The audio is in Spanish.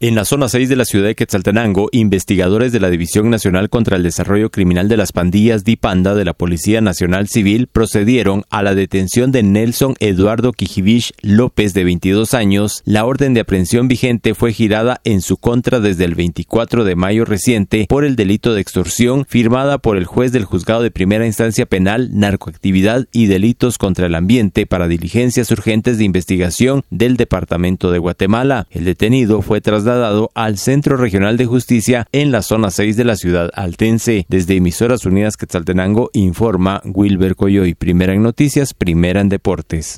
En la zona 6 de la ciudad de Quetzaltenango, investigadores de la División Nacional contra el Desarrollo Criminal de las Pandillas DIPANDA de la Policía Nacional Civil procedieron a la detención de Nelson Eduardo Quijivich López, de 22 años. La orden de aprehensión vigente fue girada en su contra desde el 24 de mayo reciente por el delito de extorsión firmada por el juez del Juzgado de Primera Instancia Penal, Narcoactividad y Delitos contra el Ambiente para diligencias urgentes de investigación del Departamento de Guatemala. El detenido fue trasladado dado al Centro Regional de Justicia en la zona 6 de la ciudad altense. Desde Emisoras Unidas Quetzaltenango informa Wilber Coyoy. Primera en noticias, primera en deportes.